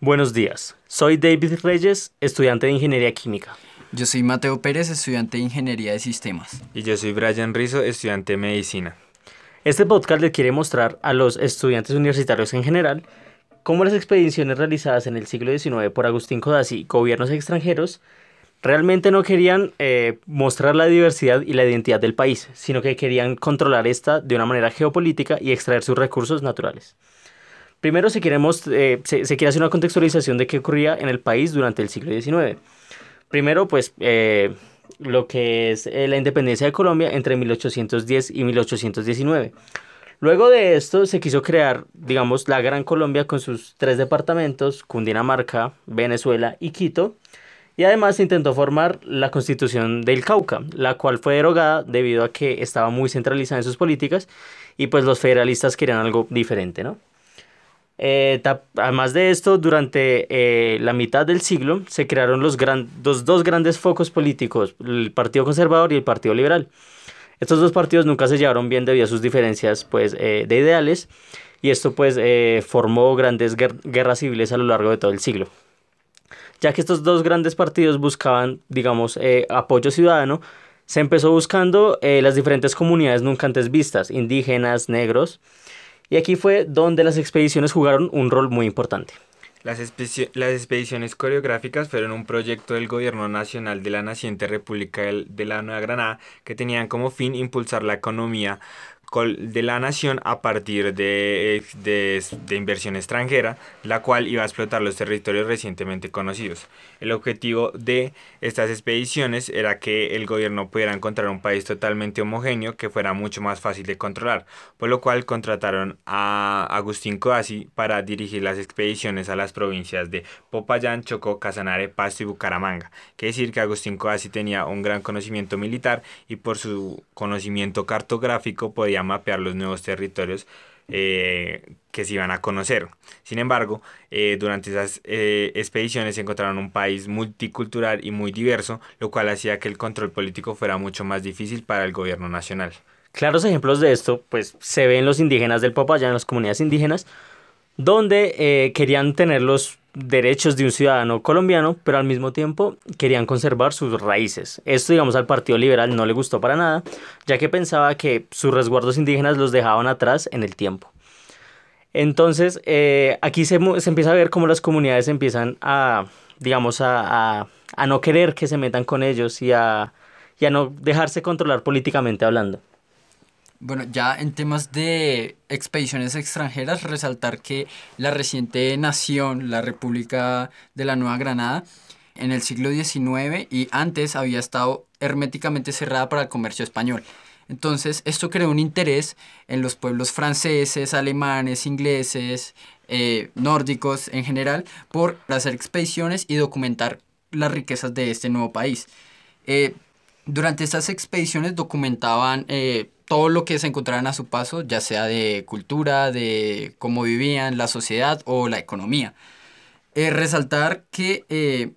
Buenos días, soy David Reyes, estudiante de Ingeniería Química. Yo soy Mateo Pérez, estudiante de Ingeniería de Sistemas. Y yo soy Brian Rizzo, estudiante de Medicina. Este podcast le quiere mostrar a los estudiantes universitarios en general cómo las expediciones realizadas en el siglo XIX por Agustín Codazzi y gobiernos extranjeros realmente no querían eh, mostrar la diversidad y la identidad del país, sino que querían controlar esta de una manera geopolítica y extraer sus recursos naturales. Primero, si queremos, eh, se, quiere hacer una contextualización de qué ocurría en el país durante el siglo XIX. Primero, pues, eh, lo que es eh, la independencia de Colombia entre 1810 y 1819. Luego de esto se quiso crear, digamos, la Gran Colombia con sus tres departamentos, Cundinamarca, Venezuela y Quito. Y además se intentó formar la constitución del Cauca, la cual fue derogada debido a que estaba muy centralizada en sus políticas y pues los federalistas querían algo diferente, ¿no? Eh, además de esto, durante eh, la mitad del siglo se crearon los, dos grandes focos políticos, el Partido Conservador y el Partido Liberal. Estos dos partidos nunca se llevaron bien debido a sus diferencias pues, eh, de ideales y esto pues formó grandes guerras civiles a lo largo de todo el siglo. Ya que estos dos grandes partidos buscaban, digamos, apoyo ciudadano, se empezó buscando las diferentes comunidades nunca antes vistas, indígenas, negros, y aquí fue donde las expediciones jugaron un rol muy importante. Las, las, expediciones coreográficas fueron un proyecto del Gobierno Nacional de la naciente República de la Nueva Granada que tenían como fin impulsar la economía de la nación a partir de, de, de, inversión extranjera, la cual iba a explotar los territorios recientemente conocidos. El objetivo de estas expediciones era que el gobierno pudiera encontrar un país totalmente homogéneo que fuera mucho más fácil de controlar, por lo cual contrataron a Agustín Coasi para dirigir las expediciones a las provincias de Popayán, Chocó, Casanare, Pasto y Bucaramanga. Quiere decir que Agustín Coasi tenía un gran conocimiento militar y por su conocimiento cartográfico podía mapear los nuevos territorios eh, que se iban a conocer. Sin embargo, eh, durante esas eh, expediciones se encontraron un país multicultural y muy diverso, lo cual hacía que el control político fuera mucho más difícil para el gobierno nacional. Claros ejemplos de esto, pues se ven los indígenas del Popayán, las comunidades indígenas, donde querían tener los derechos de un ciudadano colombiano, pero al mismo tiempo querían conservar sus raíces. Esto, digamos, al Partido Liberal no le gustó para nada, ya que pensaba que sus resguardos indígenas los dejaban atrás en el tiempo. Entonces, eh, aquí se, empieza a ver cómo las comunidades empiezan a, digamos, a, no querer que se metan con ellos y a, y a no dejarse controlar políticamente hablando. Bueno, ya en temas de expediciones extranjeras, resaltar que la reciente nación, la República de la Nueva Granada, en el siglo XIX y antes había estado herméticamente cerrada para el comercio español. Entonces, esto creó un interés en los pueblos franceses, alemanes, ingleses, eh, nórdicos en general, por hacer expediciones y documentar las riquezas de este nuevo país. Eh, durante estas expediciones documentaban eh, todo lo que se encontraran a su paso, ya sea de cultura, de cómo vivían, la sociedad o la economía. Eh, resaltar que eh,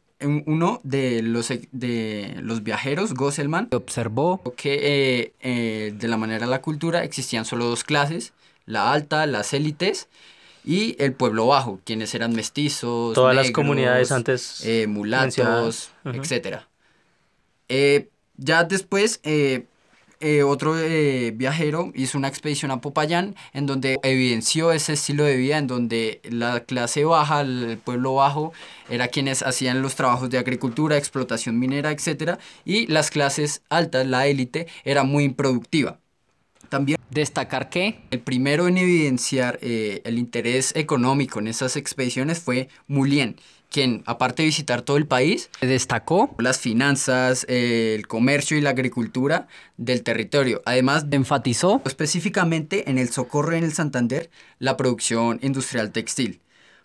uno de los, de los viajeros, Gosselman, observó que eh, de la manera de la cultura existían solo dos clases, la alta, las élites, y el pueblo bajo, quienes eran mestizos, todas las comunidades antes mulatos, etc. ya después eh, otro eh, viajero hizo una expedición a Popayán en donde evidenció ese estilo de vida en donde la clase baja, el pueblo bajo, era quienes hacían los trabajos de agricultura, explotación minera, etc. Y las clases altas, la élite, era muy improductiva. También destacar que el primero en evidenciar eh, el interés económico en esas expediciones fue Mulien quien, aparte de visitar todo el país, destacó las finanzas, el comercio y la agricultura del territorio. Además, enfatizó específicamente en el socorro en el Santander la producción industrial textil.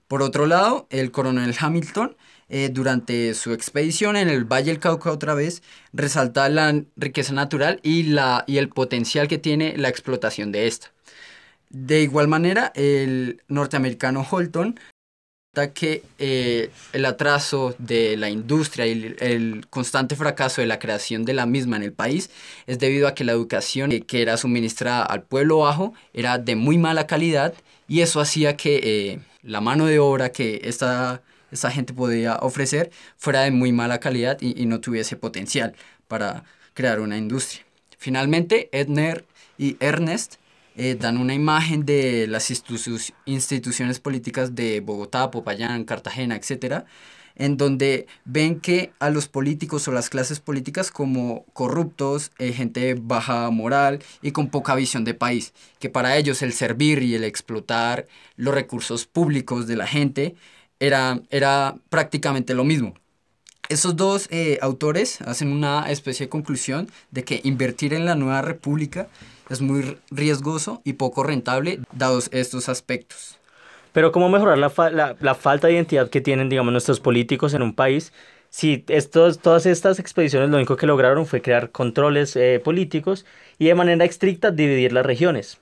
Por otro lado, el coronel Hamilton, eh, durante su expedición en el Valle del Cauca otra vez, resalta la riqueza natural y, la, y el potencial que tiene la explotación de esta. De igual manera, el norteamericano Holton que eh, el atraso de la industria y el, constante fracaso de la creación de la misma en el país es debido a que la educación que era suministrada al pueblo bajo era de muy mala calidad y eso hacía que eh, la mano de obra que esta, esta gente podía ofrecer fuera de muy mala calidad y no tuviese potencial para crear una industria. Finalmente, Edner y Ernest eh, dan una imagen de las instituciones políticas de Bogotá, Popayán, Cartagena, etc., en donde ven que a los políticos o las clases políticas como corruptos, eh, gente baja moral y con poca visión de país, que para ellos el servir y el explotar los recursos públicos de la gente era, era prácticamente lo mismo. Esos dos eh, autores hacen una especie de conclusión de que invertir en la nueva república es muy riesgoso y poco rentable dados estos aspectos. Pero ¿cómo mejorar la, la, la falta de identidad que tienen, digamos, nuestros políticos en un país? Si estos, todas estas expediciones lo único que lograron fue crear controles eh, políticos y de manera estricta dividir las regiones.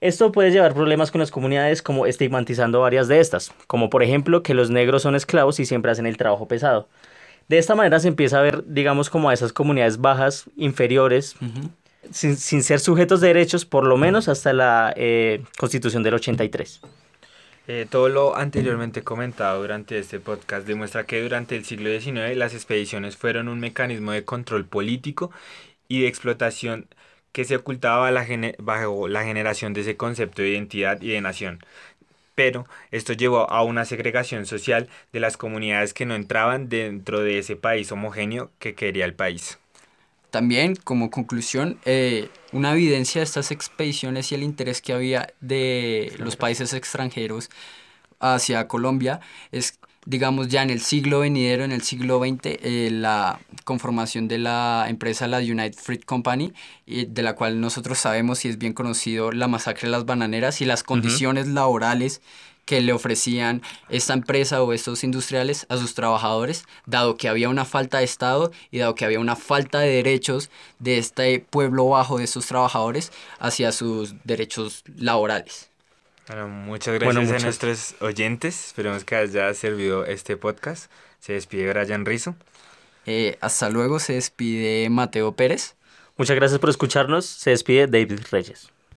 Esto puede llevar problemas con las comunidades como estigmatizando varias de estas, como por ejemplo que los negros son esclavos y siempre hacen el trabajo pesado. De esta manera se empieza a ver, digamos, como a esas comunidades bajas, inferiores, sin, ser sujetos de derechos, por lo menos hasta la eh, Constitución del 83. Eh, todo lo anteriormente comentado durante este podcast demuestra que durante el siglo XIX las expediciones fueron un mecanismo de control político y de explotación que se ocultaba bajo la generación de ese concepto de identidad y de nación. Pero esto llevó a una segregación social de las comunidades que no entraban dentro de ese país homogéneo que quería el país. También, como conclusión, eh, una evidencia de estas expediciones y el interés que había de los países extranjeros hacia Colombia es, digamos, ya en el siglo venidero, en el siglo XX, eh, la conformación de la empresa, la United Fruit Company, de la cual nosotros sabemos y es bien conocido la masacre de las bananeras y las condiciones laborales que le ofrecían esta empresa o estos industriales a sus trabajadores, dado que había una falta de Estado y dado que había una falta de derechos de este pueblo bajo de estos trabajadores hacia sus derechos laborales. Bueno, muchas gracias a nuestros oyentes. Esperemos que haya servido este podcast. Se despide Brian Rizo. Eh, hasta luego, se despide Mateo Pérez. Muchas gracias por escucharnos. Se despide David Reyes.